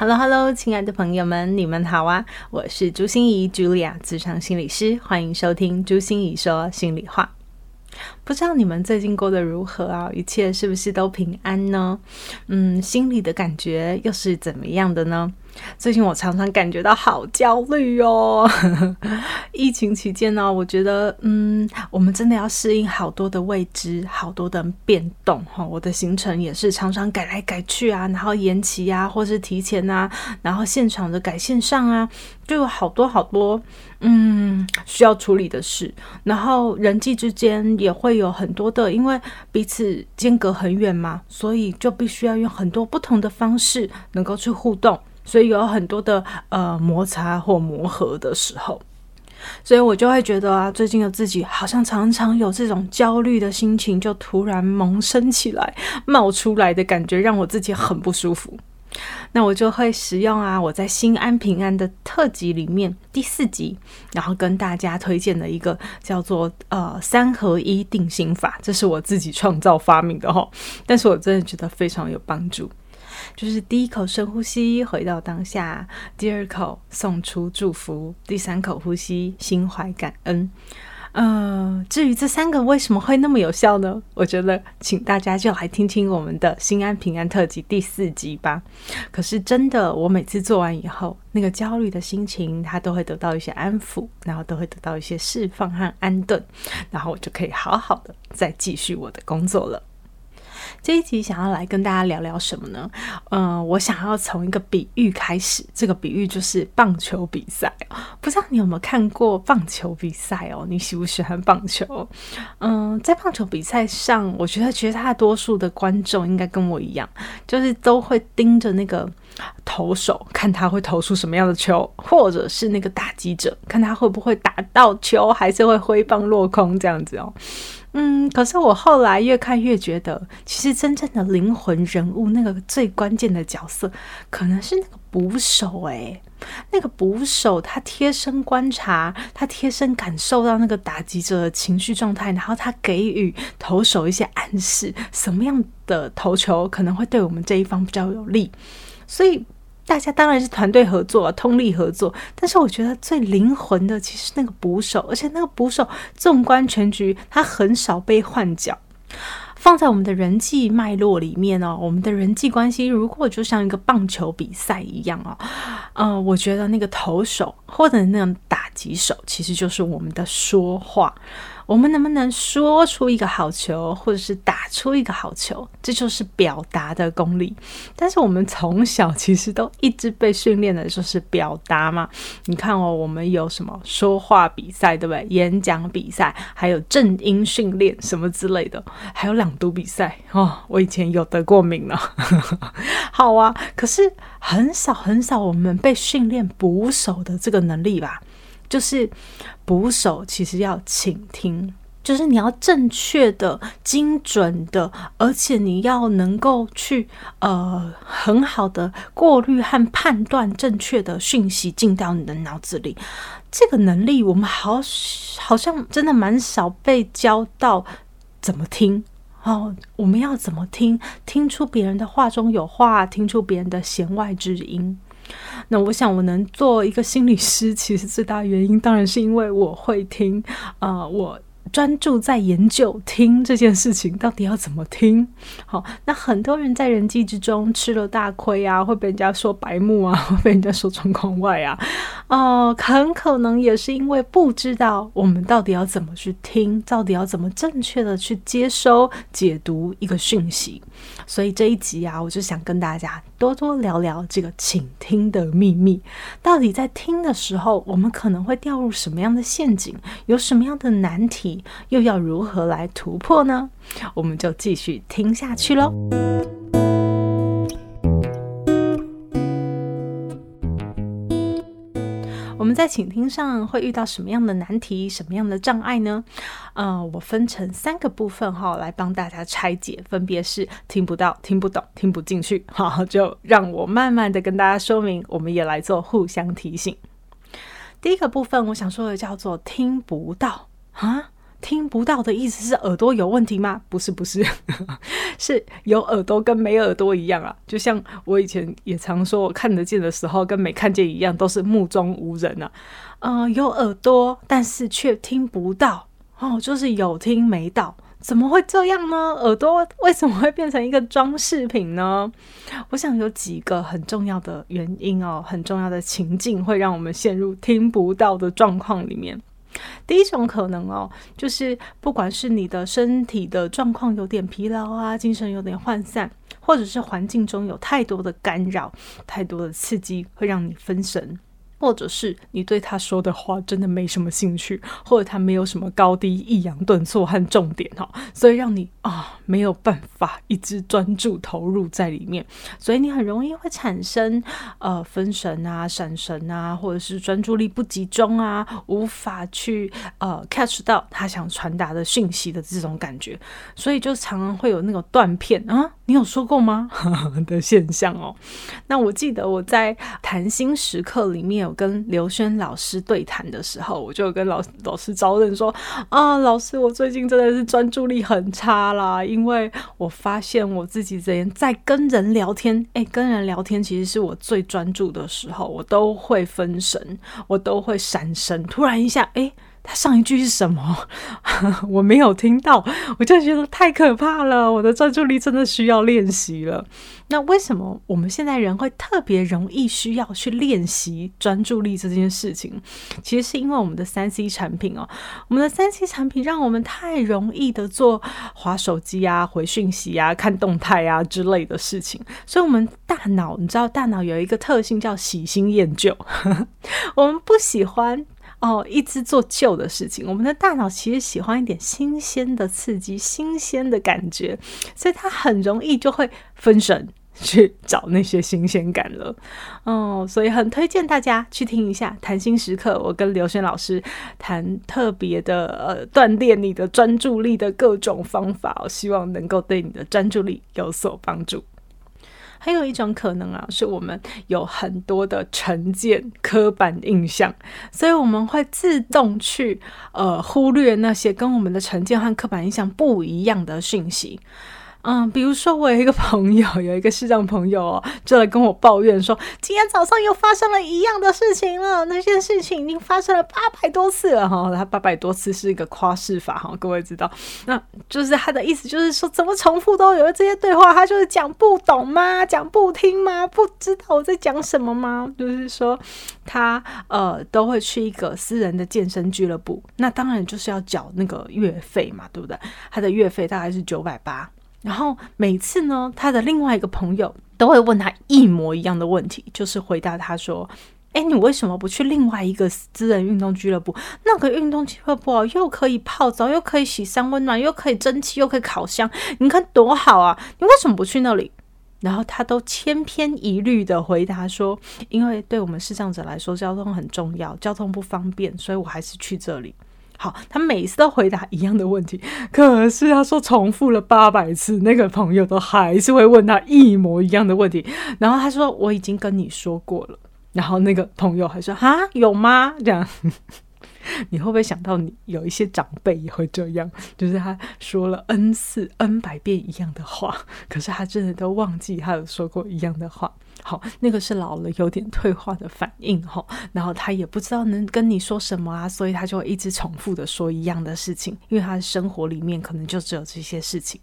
Hello，Hello，亲爱的朋友们，你们好啊！我是朱心怡 Julia，咨商心理师，欢迎收听朱心怡说心里话。不知道你们最近过得如何啊？一切是不是都平安呢？嗯，心里的感觉又是怎么样的呢？最近我常常感觉到好焦虑哦。疫情期间呢，我觉得，嗯，我们真的要适应好多的未知，好多的变动哈。我的行程也是常常改来改去啊，然后延期啊，或是提前啊，然后现场的改线上啊，就有好多好多，嗯，需要处理的事。然后人际之间也会有很多的，因为彼此间隔很远嘛，所以就必须要用很多不同的方式能够去互动。所以有很多的呃摩擦或磨合的时候，所以我就会觉得啊，最近的自己好像常常有这种焦虑的心情，就突然萌生起来、冒出来的感觉，让我自己很不舒服。那我就会使用啊，我在心安平安的特辑里面第四集，然后跟大家推荐的一个叫做呃三合一定心法，这是我自己创造发明的齁，但是我真的觉得非常有帮助。就是第一口深呼吸，回到当下；第二口送出祝福；第三口呼吸，心怀感恩。呃，至于这三个为什么会那么有效呢？我觉得，请大家就来听听我们的心安平安特辑第四集吧。可是真的，我每次做完以后，那个焦虑的心情，它都会得到一些安抚，然后都会得到一些释放和安顿，然后我就可以好好的再继续我的工作了。这一集想要来跟大家聊聊什么呢？嗯、我想要从一个比喻开始，这个比喻就是棒球比赛。不知道你有没有看过棒球比赛哦？你喜不喜欢棒球？嗯、在棒球比赛上，我觉得绝大多数的观众应该跟我一样，就是都会盯着那个投手，看他会投出什么样的球，或者是那个打击者，看他会不会打到球，还是会挥棒落空这样子哦。嗯，可是我后来越看越觉得，其实真正的灵魂人物，那个最关键的角色，可能是那个捕手诶，那个捕手他贴身观察，他贴身感受到那个打击者的情绪状态，然后他给予投手一些暗示，什么样的投球可能会对我们这一方比较有利，所以。大家当然是团队合作，啊通力合作。但是我觉得最灵魂的其实那个捕手，而且那个捕手纵观全局，他很少被换角。放在我们的人际脉络里面哦，我们的人际关系如果就像一个棒球比赛一样哦，呃，我觉得那个投手或者那种打击手，其实就是我们的说话。我们能不能说出一个好球，或者是打出一个好球，这就是表达的功力。但是我们从小其实都一直被训练的就是表达嘛。你看哦，我们有什么说话比赛，对不对？演讲比赛，还有正音训练什么之类的，还有朗读比赛哦。我以前有得过名呢。好啊，可是很少很少我们被训练捕手的这个能力吧。就是捕手，其实要倾听，就是你要正确的、精准的，而且你要能够去呃很好的过滤和判断正确的讯息进到你的脑子里。这个能力，我们好好像真的蛮少被教到怎么听哦。我们要怎么听？听出别人的话中有话，听出别人的弦外之音。那我想，我能做一个心理师，其实最大原因当然是因为我会听啊、我。专注在研究听这件事情，到底要怎么听？好，那很多人在人际之中吃了大亏啊，会被人家说白目啊，会被人家说状况外啊，哦、很可能也是因为不知道我们到底要怎么去听，到底要怎么正确的去接收、解读一个讯息。所以这一集啊，我就想跟大家多多聊聊这个倾听的秘密。到底在听的时候，我们可能会掉入什么样的陷阱？有什么样的难题？又要如何来突破呢？我们就继续听下去喽。我们在倾听上会遇到什么样的难题、什么样的障碍呢？呃，我分成三个部分哈，来帮大家拆解，分别是听不到、听不懂、听不进去。好，就让我慢慢的跟大家说明，我们也来做互相提醒。第一个部分，我想说的叫做听不到啊。听不到的意思是耳朵有问题吗？不是，不是，是有耳朵跟没耳朵一样啊。就像我以前也常说，我看得见的时候跟没看见一样，都是目中无人啊。嗯、有耳朵，但是却听不到哦，就是有听没到，怎么会这样呢？耳朵为什么会变成一个装饰品呢？我想有几个很重要的原因哦，很重要的情境会让我们陷入听不到的状况里面。第一种可能哦，就是不管是你的身体的状况有点疲劳啊，精神有点涣散，或者是环境中有太多的干扰、太多的刺激，会让你分神。或者是你对他说的话真的没什么兴趣，或者他没有什么高低、抑扬顿挫和重点哈，所以让你啊没有办法一直专注投入在里面，所以你很容易会产生呃分神啊、闪神啊，或者是专注力不集中啊，无法去呃 catch 到他想传达的讯息的这种感觉，所以就常常会有那种断片啊，你有说过吗 的现象哦。那我记得我在谈心时刻里面有。跟刘轩老师对谈的时候，我就跟老老师招认说啊，老师，我最近真的是专注力很差啦，因因为我发现我自己这样在跟人聊天，哎，跟人聊天其实是我最专注的时候，我都会分神，我都会闪神，突然一下，哎。他上一句是什么？我没有听到，我就觉得太可怕了。我的专注力真的需要练习了。那为什么我们现在人会特别容易需要去练习专注力这件事情？其实是因为我们的三 C 产品哦，我们的三 C 产品让我们太容易的做滑手机啊、回讯息啊、看动态啊之类的事情，所以我们大脑，你知道，大脑有一个特性叫喜新厌旧，我们不喜欢。哦，一直做旧的事情，我们的大脑其实喜欢一点新鲜的刺激、新鲜的感觉，所以它很容易就会分神去找那些新鲜感了。哦，所以很推荐大家去听一下《谈心时刻》，我跟刘轩老师谈特别的呃锻炼你的专注力的各种方法，我希望能够对你的专注力有所帮助。还有一种可能啊，是我们有很多的成见、刻板印象，所以我们会自动去呃忽略那些跟我们的成见和刻板印象不一样的讯息。嗯，比如说我有一个朋友，有一个视障朋友哦，就来跟我抱怨说，今天早上又发生了一样的事情了。那件事情已经发生了八百多次了哈，他八百多次是一个夸饰法哈，各位知道，那就是他的意思就是说，怎么重复都有这些对话，他就是讲不懂吗？讲不听吗？不知道我在讲什么吗？就是说他呃都会去一个私人的健身俱乐部，那当然就是要缴那个月费嘛，对不对？他的月费大概是九百八。然后每次呢，他的另外一个朋友都会问他一模一样的问题，就是回答他说：“哎，你为什么不去另外一个私人运动俱乐部？那个运动俱乐部，又可以泡澡，又可以洗三温暖，又可以蒸汽，又可以烤箱，你看多好啊！你为什么不去那里？”然后他都千篇一律的回答说：“因为对我们视障者来说，交通很重要，交通不方便，所以我还是去这里。”好，他每次都回答一样的问题，可是他说重复了八百次，那个朋友都还是会问他一模一样的问题。然后他说：“我已经跟你说过了。”然后那个朋友还说：“哈，有吗？”这样，你会不会想到你有一些长辈也会这样？就是他说了 n 次、n 百遍一样的话，可是他真的都忘记他有说过一样的话。好，那个是老了有点退化的反应哈，然后他也不知道能跟你说什么啊，所以他就会一直重复的说一样的事情，因为他的生活里面可能就只有这些事情。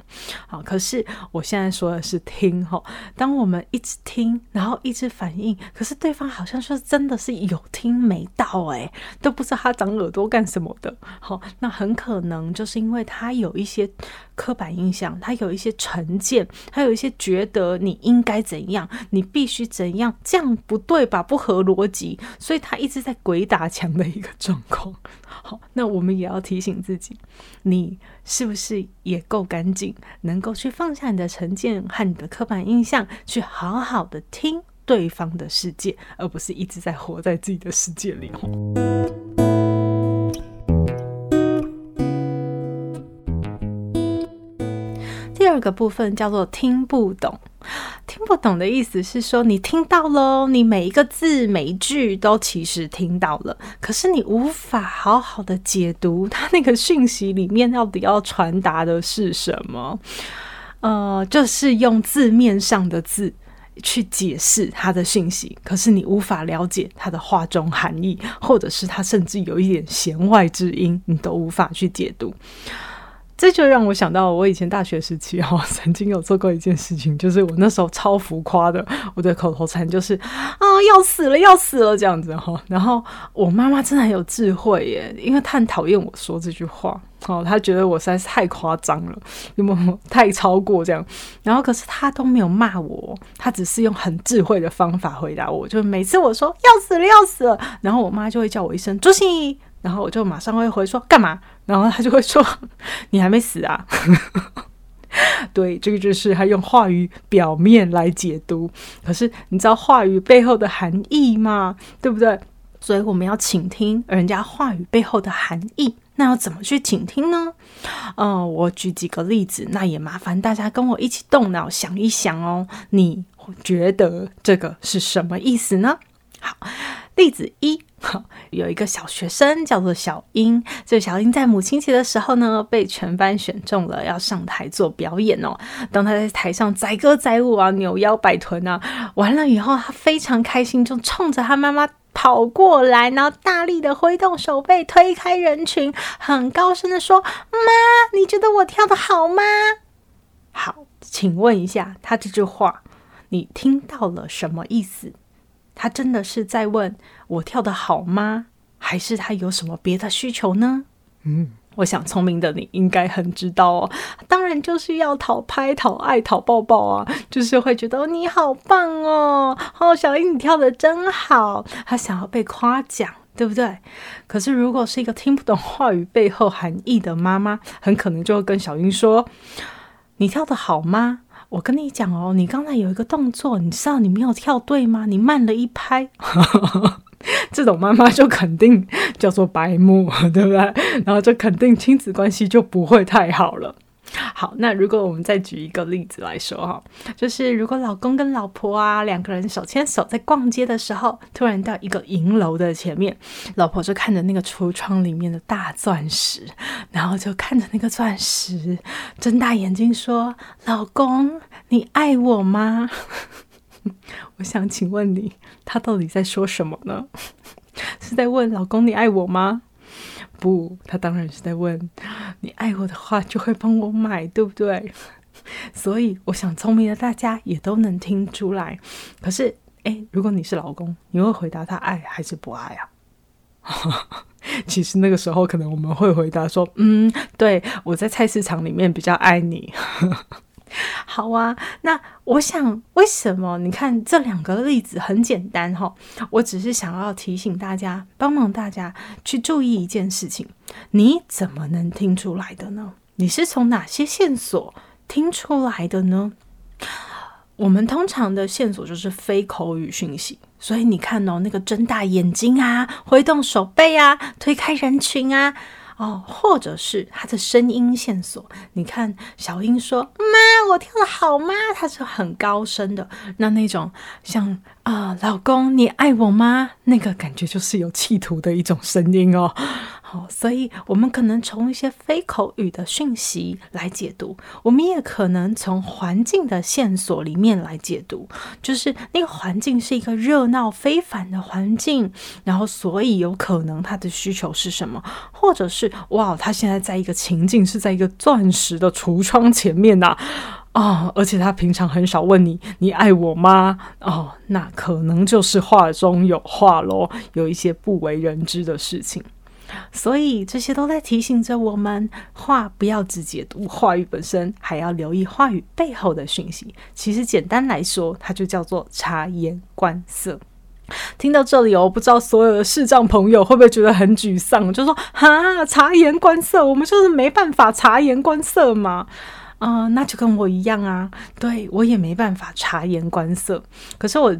好，可是我现在说的是听哈，当我们一直听，然后一直反应，可是对方好像说真的是有听没到诶，都不知道他长耳朵干什么的。好，那很可能就是因为他有一些刻板印象，他有一些成见，他有一些觉得你应该怎样，你必。须怎样？这样不对吧？不合逻辑，所以他一直在鬼打墙的一个状况。好，那我们也要提醒自己，你是不是也够干净，能够去放下你的成见和你的刻板印象，去好好的听，对方的世界，而不是一直在活在自己的世界里。二个部分叫做听不懂。听不懂的意思是说，你听到了，你每一个字每一句都其实听到了，可是你无法好好的解读它那个讯息里面到底要传达的是什么。呃，就是用字面上的字去解释它的讯息，可是你无法了解它的话中含义，或者是它甚至有一点弦外之音，你都无法去解读。这就让我想到，我以前大学时期哈，曾经有做过一件事情，就是我那时候超浮夸的，我的口头禅就是啊，要死了，要死了这样子哈。然后我妈妈真的很有智慧耶，因为她很讨厌我说这句话，哦，她觉得我实在是太夸张了，有没有太超过这样？然后可是她都没有骂我，她只是用很智慧的方法回答我，就每次我说要死了，要死了，然后我妈就会叫我一声朱心怡。然后我就马上会回说干嘛？然后他就会说 你还没死啊？对，这个就是他用话语表面来解读，可是你知道话语背后的含义吗？对不对？所以我们要倾听人家话语背后的含义。那要怎么去倾听呢？嗯、我举几个例子，那也麻烦大家跟我一起动脑想一想哦。你觉得这个是什么意思呢？好，例子一。有一个小学生叫做小英，这小英在母亲节的时候呢，被全班选中了，要上台做表演哦。当他在台上载歌载舞啊，扭腰摆臀啊，完了以后，他非常开心，就冲着他妈妈跑过来，然后大力的挥动手背，推开人群，很高声的说：“妈，你觉得我跳的好吗？”好，请问一下，他这句话你听到了什么意思？他真的是在问我跳得好吗？还是他有什么别的需求呢？嗯，我想聪明的你应该很知道哦。当然就是要讨拍、讨爱、讨抱抱啊，就是会觉得你好棒哦，哦，小英你跳的真好。他想要被夸奖，对不对？可是如果是一个听不懂话语背后含义的妈妈，很可能就会跟小英说：“你跳得好吗？”我跟你讲哦，你刚才有一个动作，你知道你没有跳对吗？你慢了一拍，这种妈妈就肯定叫做白目，对不对？然后就肯定亲子关系就不会太好了。好，那如果我们再举一个例子来说哈，就是如果老公跟老婆啊两个人手牵手在逛街的时候，突然到一个银楼的前面，老婆就看着那个橱窗里面的大钻石，然后就看着那个钻石，睁大眼睛说：“老公，你爱我吗？” 我想请问你，他到底在说什么呢？是在问老公你爱我吗？不，他当然是在问你爱我的话，就会帮我买，对不对？所以我想聪明的大家也都能听出来。可是，诶，如果你是老公，你会回答他爱还是不爱啊？其实那个时候，可能我们会回答说：“嗯，对，我在菜市场里面比较爱你。” 好啊，那我想，为什么？你看这两个例子很简单哈，我只是想要提醒大家，帮忙大家去注意一件事情：你怎么能听出来的呢？你是从哪些线索听出来的呢？我们通常的线索就是非口语讯息，所以你看哦，那个睁大眼睛啊，挥动手背啊，推开人群啊。哦，或者是他的声音线索。你看，小英说：“妈，我跳得好吗？”他是很高声的，那那种像啊、老公，你爱我吗？那个感觉就是有企图的一种声音哦。好，所以我们可能从一些非口语的讯息来解读，我们也可能从环境的线索里面来解读，就是那个环境是一个热闹非凡的环境，然后所以有可能他的需求是什么，或者是哇，他现在在一个情境是在一个钻石的橱窗前面呐、啊，哦，而且他平常很少问你你爱我吗？哦，那可能就是话中有话喽，有一些不为人知的事情。所以这些都在提醒着我们，话不要只解读话语本身，还要留意话语背后的讯息。其实简单来说，它就叫做察言观色。听到这里，我不知道所有的视障朋友会不会觉得很沮丧，就说：“哈，察言观色，我们就是没办法察言观色嘛。”啊，那就跟我一样啊，对，我也没办法察言观色。可是我。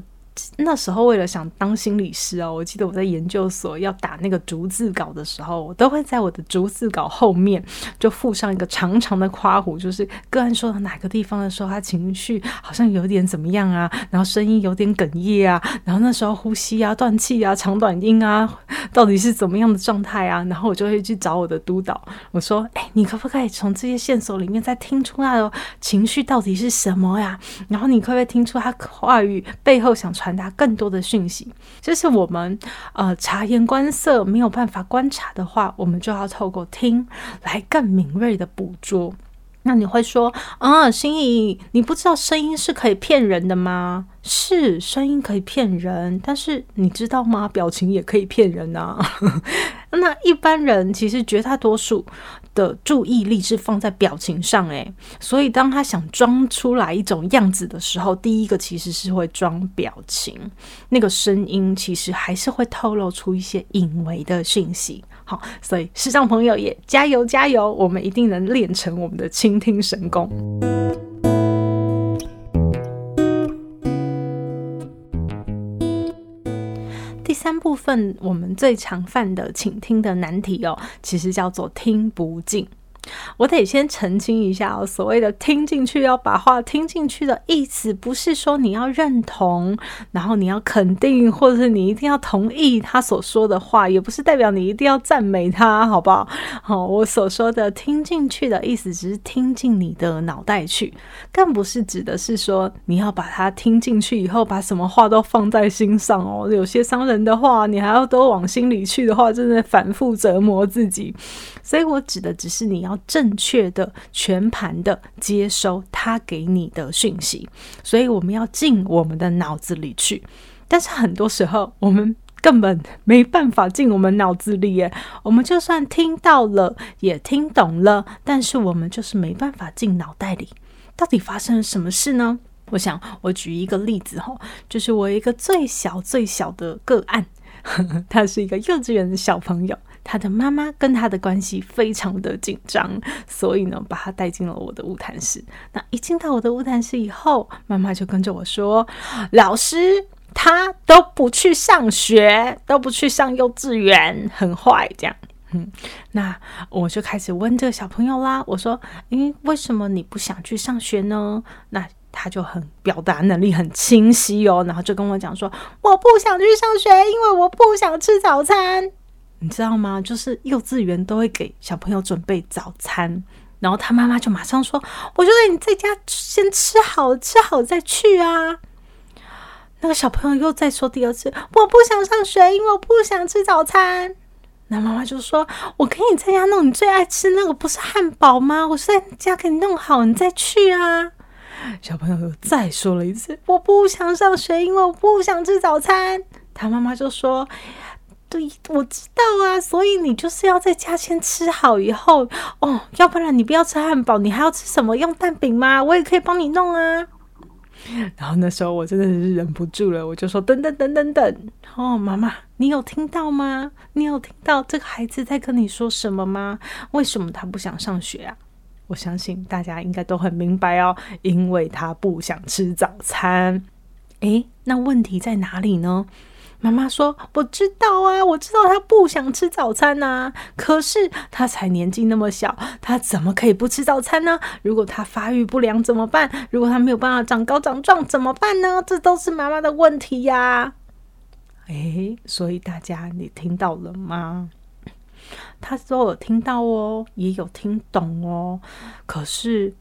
那时候为了想当心理师哦，我记得我在研究所要打那个逐字稿的时候，我都会在我的逐字稿后面就附上一个长长的夸弧，就是个案说到哪个地方的时候，他情绪好像有点怎么样啊，然后声音有点哽咽啊，然后那时候呼吸啊、断气啊、长短音啊，到底是怎么样的状态啊？然后我就会去找我的督导，我说：“哎，你可不可以从这些线索里面再听出他的情绪到底是什么呀？然后你可不可以听出他话语背后想传传达更多的讯息？这是我们呃察言观色没有办法观察的话，我们就要透过听来更敏锐的捕捉。那你会说啊，心怡，你不知道声音是可以骗人的吗？是，声音可以骗人，但是你知道吗？表情也可以骗人啊。那一般人其实绝大多数的注意力是放在表情上，诶，所以当他想装出来一种样子的时候，第一个其实是会装表情，那个声音其实还是会透露出一些隐微的讯息。好，所以视障朋友也加油加油，我们一定能练成我们的倾听神功。第三部分，我们最常犯的倾听的难题哦，其实叫做听不进。我得先澄清一下哦，所谓的听进去，要把话听进去的意思，不是说你要认同，然后你要肯定，或者是你一定要同意他所说的话，也不是代表你一定要赞美他，好不好？好，我所说的听进去的意思，只是听进你的脑袋去，更不是指的是说你要把它听进去以后，把什么话都放在心上哦。有些伤人的话，你还要都往心里去的话，真的反复折磨自己。所以我指的只是你要。正确的、全盘的接收他给你的讯息，所以我们要进我们的脑子里去。但是很多时候，我们根本没办法进我们脑子里耶。我们就算听到了，也听懂了，但是我们就是没办法进脑袋里。到底发生了什么事呢？我想，我举一个例子哈，就是我一个最小最小的个案，他是一个幼稚园的小朋友。他的妈妈跟他的关系非常的紧张，所以呢，把他带进了我的晤谈室。那一进到我的晤谈室以后，妈妈就跟着我说：“老师，他都不去上学，都不去上幼稚园，很坏。”这样，嗯，那我就开始问这个小朋友啦。我说：“嗯，为什么你不想去上学呢？”那他就很表达能力很清晰哦，然后就跟我讲说：“我不想去上学，因为我不想吃早餐。”你知道吗？就是幼稚园都会给小朋友准备早餐，然后他妈妈就马上说：“我觉得你在家先吃好，吃好再去啊。”那个小朋友又再说第二次：“我不想上学，因为我不想吃早餐。”那妈妈就说：“我可以在家弄你最爱吃那个，不是汉堡吗？我在家给你弄好，你再去啊。”小朋友又再说了一次：“我不想上学，因为我不想吃早餐。”他妈妈就说。对，我知道啊，所以你就是要在家先吃好以后哦，要不然你不要吃汉堡，你还要吃什么？用蛋饼吗？我也可以帮你弄啊。然后那时候我真的是忍不住了，我就说等等等等等哦，妈妈，你有听到吗？你有听到这个孩子在跟你说什么吗？为什么他不想上学啊？我相信大家应该都很明白哦，因为他不想吃早餐。诶，那问题在哪里呢？妈妈说：“我知道啊，我知道他不想吃早餐呐。可是他才年纪那么小，他怎么可以不吃早餐呢？如果他发育不良怎么办？如果他没有办法长高长壮怎么办呢？这都是妈妈的问题呀。”诶，所以大家你听到了吗？他都有听到哦，也有听懂哦。可是。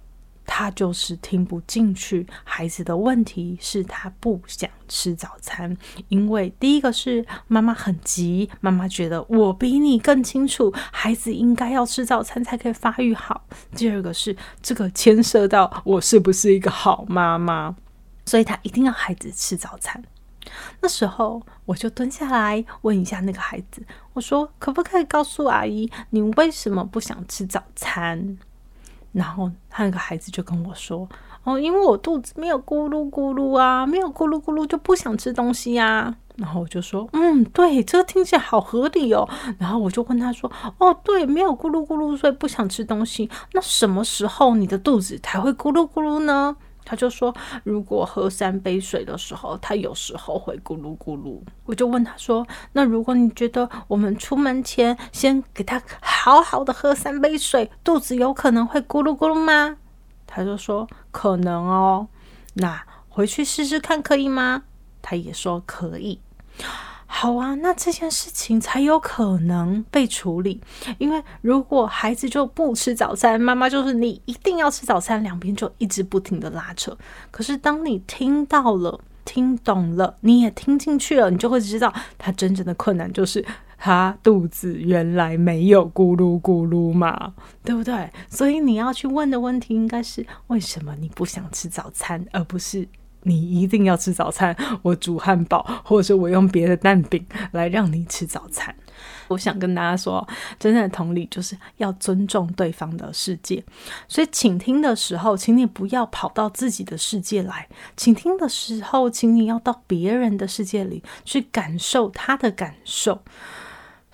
他就是听不进去。孩子的问题是他不想吃早餐，因为第一个是妈妈很急，妈妈觉得我比你更清楚，孩子应该要吃早餐才可以发育好。第二个是这个牵涉到我是不是一个好妈妈，所以他一定要孩子吃早餐。那时候我就蹲下来问一下那个孩子，我说：“可不可以告诉阿姨，你为什么不想吃早餐？”然后他那个孩子就跟我说：“哦，因为我肚子没有咕噜咕噜啊，没有咕噜咕噜就不想吃东西呀、啊。”然后我就说：“嗯，对，这听起来好合理哦。”然后我就问他说：“哦，对，没有咕噜咕噜，所以不想吃东西。那什么时候你的肚子才会咕噜咕噜呢？”他就说，如果喝三杯水的时候，他有时候会咕噜咕噜。我就问他说，那如果你觉得我们出门前先给他好好的喝三杯水，肚子有可能会咕噜咕噜吗？他就说可能哦，那回去试试看可以吗？他也说可以。好啊，那这件事情才有可能被处理。因为如果孩子就不吃早餐，妈妈就是你一定要吃早餐，两边就一直不停的拉扯。可是当你听到了、听懂了，你也听进去了，你就会知道他真正的困难就是他肚子原来没有咕噜咕噜嘛，对不对？所以你要去问的问题应该是：为什么你不想吃早餐，而不是？你一定要吃早餐，我煮汉堡，或者是我用别的蛋饼来让你吃早餐。我想跟大家说，真正的同理就是要尊重对方的世界。所以，倾听的时候，请你不要跑到自己的世界来；倾听的时候，请你要到别人的世界里去感受他的感受。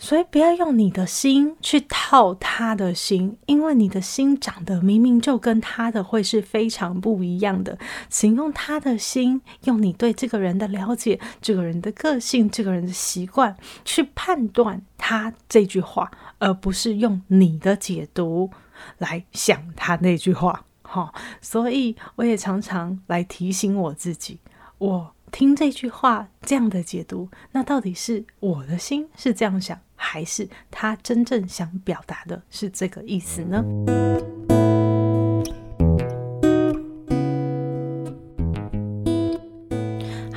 所以不要用你的心去套他的心，因为你的心长得明明就跟他的会是非常不一样的。请用他的心，用你对这个人的了解、这个人的个性、这个人的习惯去判断他这句话，而不是用你的解读来想他那句话。哈，所以我也常常来提醒我自己，我听这句话这样的解读，那到底是我的心是这样想？还是他真正想表达的是这个意思呢？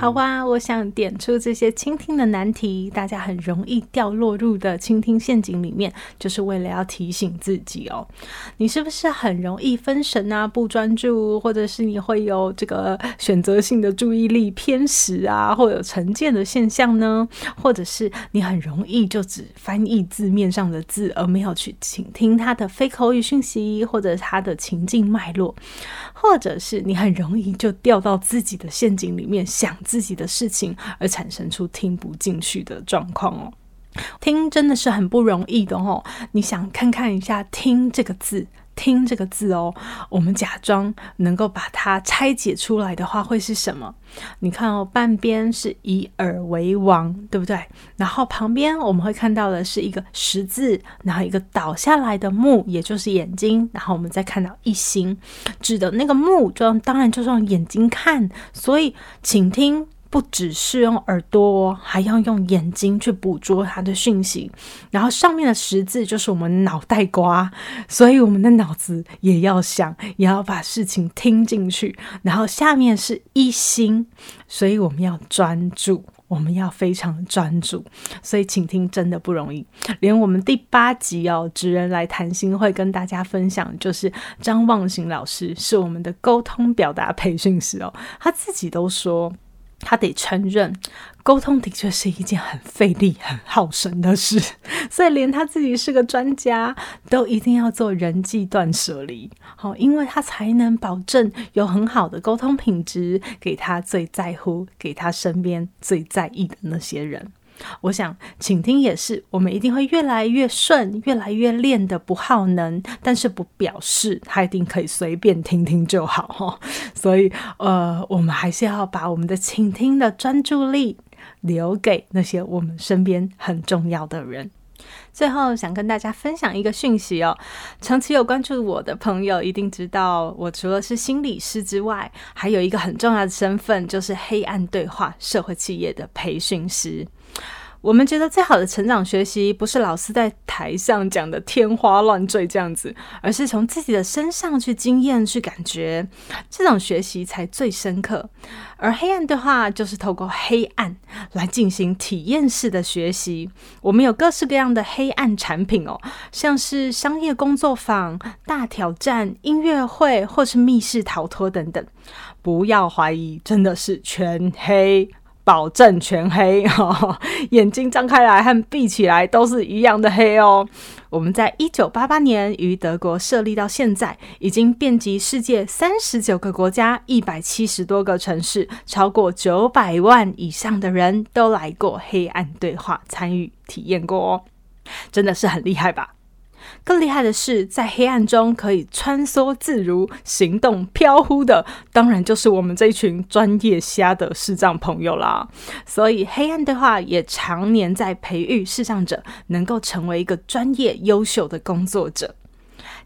好吧，我想点出这些倾听的难题，大家很容易掉落入的倾听陷阱里面，就是为了要提醒自己哦。你是不是很容易分神啊，不专注，或者是你会有这个选择性的注意力偏食啊，或有成见的现象呢？或者是你很容易就只翻译字面上的字，而没有去倾听他的非口语讯息，或者他的情境脉络，或者是你很容易就掉到自己的陷阱里面想自自己的事情，而产生出听不进去的状况哦。听真的是很不容易的哦。你想看看一下“听”这个字。听这个字哦，我们假装能够把它拆解出来的话，会是什么？你看哦，半边是以耳为王，对不对？然后旁边我们会看到的是一个十字，然后一个倒下来的目，也就是眼睛，然后我们再看到一心，指的那个目，就当然就是用眼睛看。所以，请听。不只是用耳朵，还要用眼睛去捕捉它的讯息。然后上面的十字就是我们脑袋瓜，所以我们的脑子也要想，也要把事情听进去。然后下面是一心，所以我们要专注，我们要非常专注。所以倾听真的不容易。连我们第八集哦，职人来谈心会跟大家分享，就是张望行老师是我们的沟通表达培训师哦，他自己都说。他得承认，沟通的确是一件很费力、很耗神的事，所以连他自己是个专家，都一定要做人际断舍离，好，因为他才能保证有很好的沟通品质，给他最在乎、给他身边最在意的那些人。我想，倾听也是，我们一定会越来越顺，越来越练的不耗能，但是不表示他一定可以随便听听就好哈。所以，呃，我们还是要把我们的倾听的专注力留给那些我们身边很重要的人。最后，想跟大家分享一个讯息哦，长期有关注我的朋友一定知道，我除了是心理师之外，还有一个很重要的身份，就是黑暗对话社会企业的培训师。我们觉得最好的成长学习，不是老师在台上讲的天花乱坠这样子，而是从自己的身上去经验、去感觉，这种学习才最深刻。而黑暗对话就是透过黑暗来进行体验式的学习。我们有各式各样的黑暗产品哦，像是商业工作坊、大挑战、音乐会，或是密室逃脱等等。不要怀疑，真的是全黑。保证全黑 哦，眼睛张开来和闭起来都是一样的黑哦。我们在一九八八年于德国设立到现在，已经遍及世界三十九个国家、一百七十多个城市，超过九百万以上的人都来过黑暗对话，参与体验过哦，真的是很厉害吧？更厉害的是，在黑暗中可以穿梭自如、行动飘忽的，当然就是我们这一群专业瞎的视障朋友啦。所以，黑暗对话也常年在培育视障者，能够成为一个专业优秀的工作者。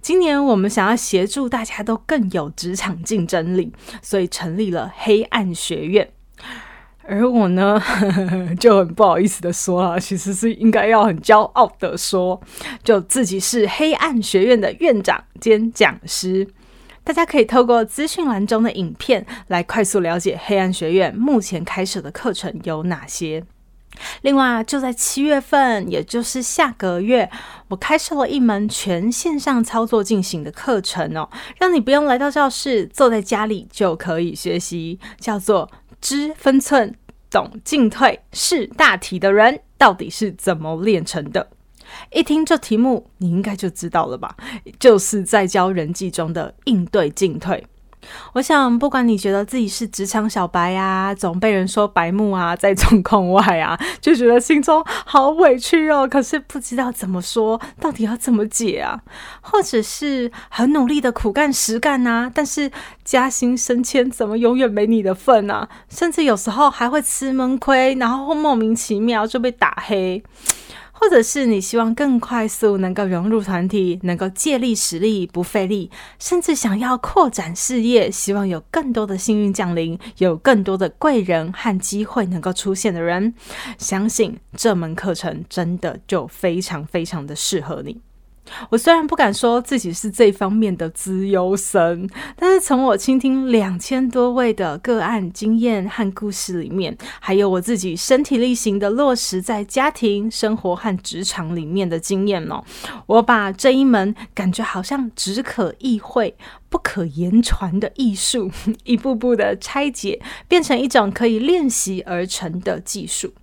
今年我们想要协助大家都更有职场竞争力，所以成立了黑暗学院。而我呢，就很不好意思的说啊，其实是应该要很骄傲的说，就自己是黑暗学院的院长兼讲师。大家可以透过资讯栏中的影片来快速了解黑暗学院目前开设的课程有哪些。另外，就在七月份，也就是下个月，我开设了一门全线上操作进行的课程哦，让你不用来到教室，坐在家里就可以学习，叫做“知分寸、懂进退、是大体”的人到底是怎么练成的？一听这题目，你应该就知道了吧？就是在教人际中的应对进退。我想，不管你觉得自己是职场小白啊，总被人说白目啊，在中控外啊，就觉得心中好委屈哦。可是不知道怎么说，到底要怎么解啊？或者是很努力的苦干实干啊，但是加薪升迁怎么永远没你的份啊？甚至有时候还会吃闷亏，然后莫名其妙就被打黑。或者是你希望更快速能够融入团体，能够借力使力不费力，甚至想要扩展事业，希望有更多的幸运降临，有更多的贵人和机会能够出现的人，相信这门课程真的就非常非常的适合你。我虽然不敢说自己是这方面的资优生，但是从我倾听两千多位的个案经验和故事里面，还有我自己身体力行的落实在家庭生活和职场里面的经验哦，我把这一门感觉好像只可意会不可言传的艺术，一步步的拆解，变成一种可以练习而成的技术，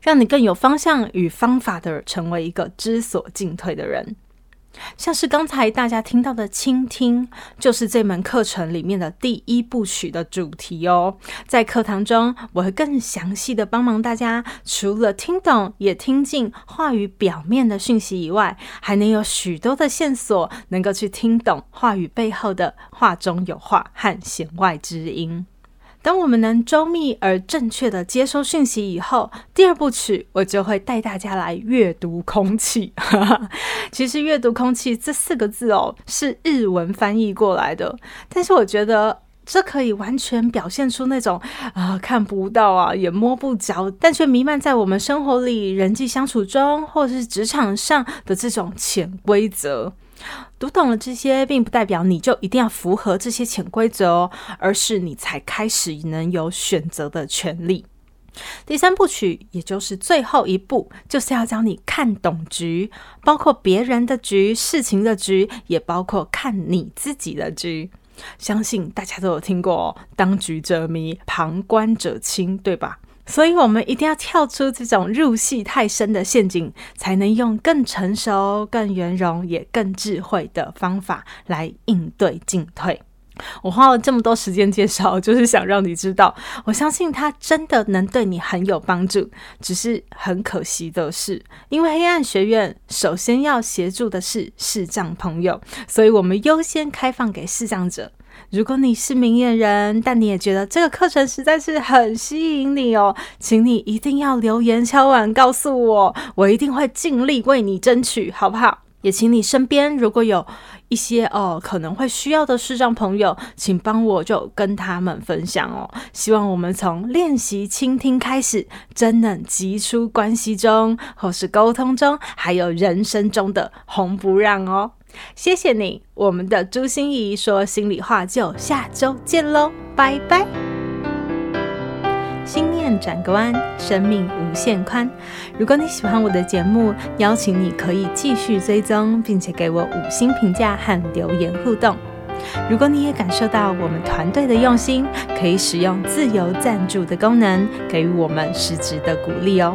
让你更有方向与方法的成为一个知所进退的人。像是刚才大家听到的倾听，就是这门课程里面的第一部曲的主题哦。在课堂中，我会更详细的帮忙大家，除了听懂，也听进话语表面的讯息以外，还能有许多的线索，能够去听懂话语背后的话中有话和弦外之音。当我们能周密而正确的接收讯息以后，第二部曲我就会带大家来阅读空气。其实“阅读空气”这四个字哦，是日文翻译过来的，但是我觉得这可以完全表现出那种啊、看不到啊也摸不着，但却弥漫在我们生活里、人际相处中或者是职场上的这种潜规则。读懂了这些，并不代表你就一定要符合这些潜规则哦，而是你才开始能有选择的权利。第三部曲，也就是最后一步，就是要教你看懂局，包括别人的局、事情的局，也包括看你自己的局。相信大家都有听过哦，“当局者迷，旁观者清”，对吧？所以，我们一定要跳出这种入戏太深的陷阱，才能用更成熟、更圆融、也更智慧的方法来应对进退。我花了这么多时间介绍，就是想让你知道，我相信它真的能对你很有帮助。只是很可惜的是，因为黑暗学院首先要协助的是视障朋友，所以我们优先开放给视障者。如果你是明眼人，但你也觉得这个课程实在是很吸引你哦，请你一定要留言敲碗告诉我，我一定会尽力为你争取，好不好？也请你身边如果有一些哦可能会需要的视障朋友，请帮我就跟他们分享哦。希望我们从练习倾听开始，真能急出关系中或是沟通中，还有人生中的红不让哦。谢谢你，我们的朱心怡说心里话，就下周见喽，拜拜。心念转个弯，生命无限宽。如果你喜欢我的节目，邀请你可以继续追踪，并且给我五星评价和留言互动。如果你也感受到我们团队的用心，可以使用自由赞助的功能，给予我们实质的鼓励哦。